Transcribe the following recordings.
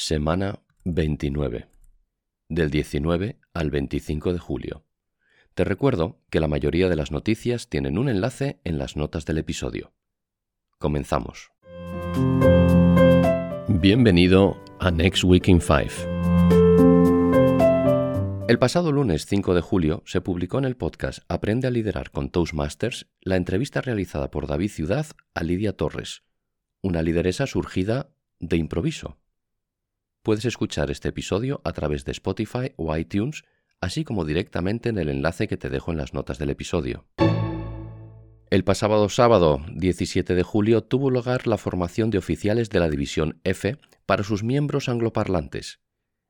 Semana 29. Del 19 al 25 de julio. Te recuerdo que la mayoría de las noticias tienen un enlace en las notas del episodio. Comenzamos. Bienvenido a Next Week in 5. El pasado lunes 5 de julio se publicó en el podcast Aprende a liderar con Toastmasters la entrevista realizada por David Ciudad a Lidia Torres, una lideresa surgida de improviso Puedes escuchar este episodio a través de Spotify o iTunes, así como directamente en el enlace que te dejo en las notas del episodio. El pasado sábado 17 de julio tuvo lugar la formación de oficiales de la División F para sus miembros angloparlantes.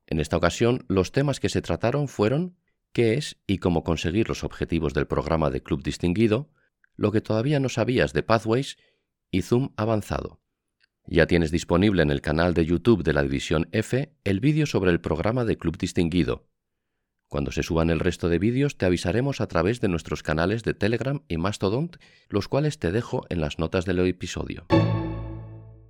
En esta ocasión, los temas que se trataron fueron qué es y cómo conseguir los objetivos del programa de Club Distinguido, lo que todavía no sabías de Pathways y Zoom avanzado. Ya tienes disponible en el canal de YouTube de la División F el vídeo sobre el programa de Club Distinguido. Cuando se suban el resto de vídeos te avisaremos a través de nuestros canales de Telegram y Mastodon, los cuales te dejo en las notas del episodio.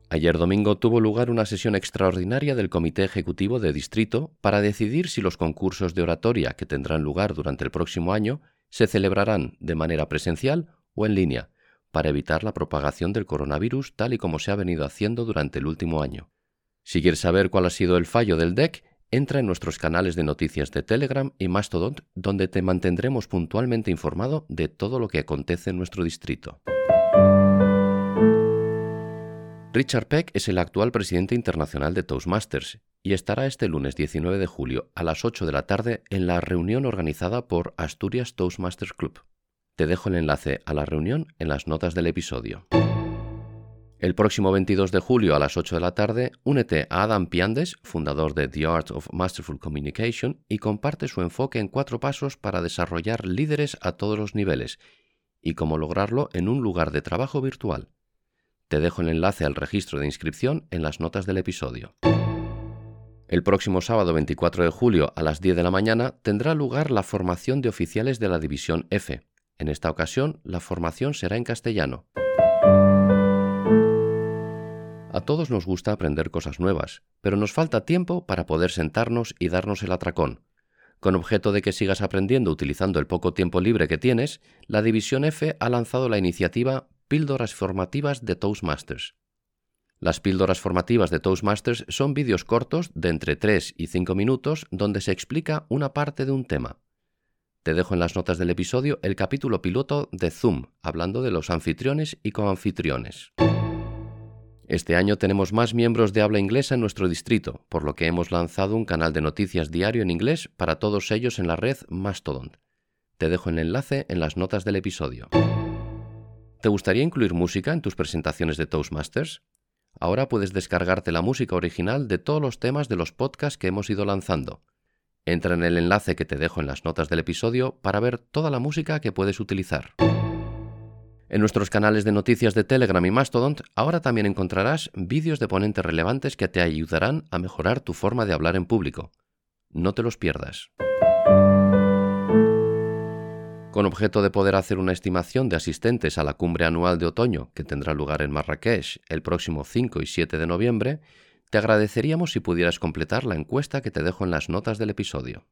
Ayer domingo tuvo lugar una sesión extraordinaria del Comité Ejecutivo de Distrito para decidir si los concursos de oratoria que tendrán lugar durante el próximo año se celebrarán de manera presencial o en línea, para evitar la propagación del coronavirus tal y como se ha venido haciendo durante el último año. Si quieres saber cuál ha sido el fallo del DEC, entra en nuestros canales de noticias de Telegram y Mastodon, donde te mantendremos puntualmente informado de todo lo que acontece en nuestro distrito. Richard Peck es el actual presidente internacional de Toastmasters y estará este lunes 19 de julio a las 8 de la tarde en la reunión organizada por Asturias Toastmasters Club. Te dejo el enlace a la reunión en las notas del episodio. El próximo 22 de julio a las 8 de la tarde, únete a Adam Piandes, fundador de The Art of Masterful Communication, y comparte su enfoque en cuatro pasos para desarrollar líderes a todos los niveles y cómo lograrlo en un lugar de trabajo virtual. Te dejo el enlace al registro de inscripción en las notas del episodio. El próximo sábado 24 de julio a las 10 de la mañana tendrá lugar la formación de oficiales de la División F, en esta ocasión, la formación será en castellano. A todos nos gusta aprender cosas nuevas, pero nos falta tiempo para poder sentarnos y darnos el atracón. Con objeto de que sigas aprendiendo utilizando el poco tiempo libre que tienes, la División F ha lanzado la iniciativa Píldoras Formativas de Toastmasters. Las píldoras formativas de Toastmasters son vídeos cortos de entre 3 y 5 minutos donde se explica una parte de un tema. Te dejo en las notas del episodio el capítulo piloto de Zoom, hablando de los anfitriones y coanfitriones. Este año tenemos más miembros de habla inglesa en nuestro distrito, por lo que hemos lanzado un canal de noticias diario en inglés para todos ellos en la red Mastodon. Te dejo el enlace en las notas del episodio. ¿Te gustaría incluir música en tus presentaciones de Toastmasters? Ahora puedes descargarte la música original de todos los temas de los podcasts que hemos ido lanzando. Entra en el enlace que te dejo en las notas del episodio para ver toda la música que puedes utilizar. En nuestros canales de noticias de Telegram y Mastodon ahora también encontrarás vídeos de ponentes relevantes que te ayudarán a mejorar tu forma de hablar en público. No te los pierdas. Con objeto de poder hacer una estimación de asistentes a la cumbre anual de otoño que tendrá lugar en Marrakech el próximo 5 y 7 de noviembre, te agradeceríamos si pudieras completar la encuesta que te dejo en las notas del episodio.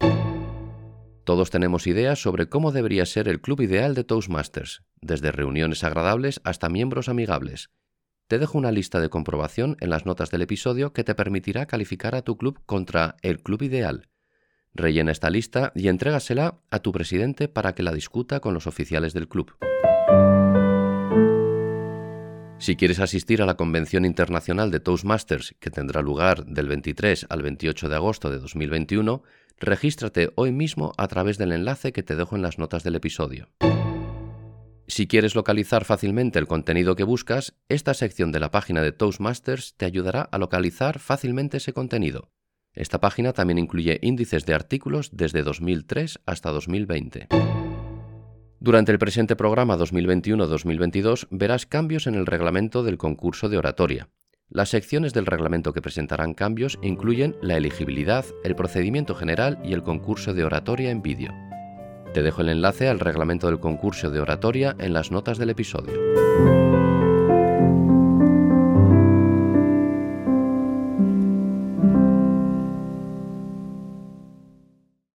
Todos tenemos ideas sobre cómo debería ser el club ideal de Toastmasters, desde reuniones agradables hasta miembros amigables. Te dejo una lista de comprobación en las notas del episodio que te permitirá calificar a tu club contra el club ideal. Rellena esta lista y entrégasela a tu presidente para que la discuta con los oficiales del club. Si quieres asistir a la Convención Internacional de Toastmasters, que tendrá lugar del 23 al 28 de agosto de 2021, regístrate hoy mismo a través del enlace que te dejo en las notas del episodio. Si quieres localizar fácilmente el contenido que buscas, esta sección de la página de Toastmasters te ayudará a localizar fácilmente ese contenido. Esta página también incluye índices de artículos desde 2003 hasta 2020. Durante el presente programa 2021-2022 verás cambios en el reglamento del concurso de oratoria. Las secciones del reglamento que presentarán cambios incluyen la elegibilidad, el procedimiento general y el concurso de oratoria en vídeo. Te dejo el enlace al reglamento del concurso de oratoria en las notas del episodio.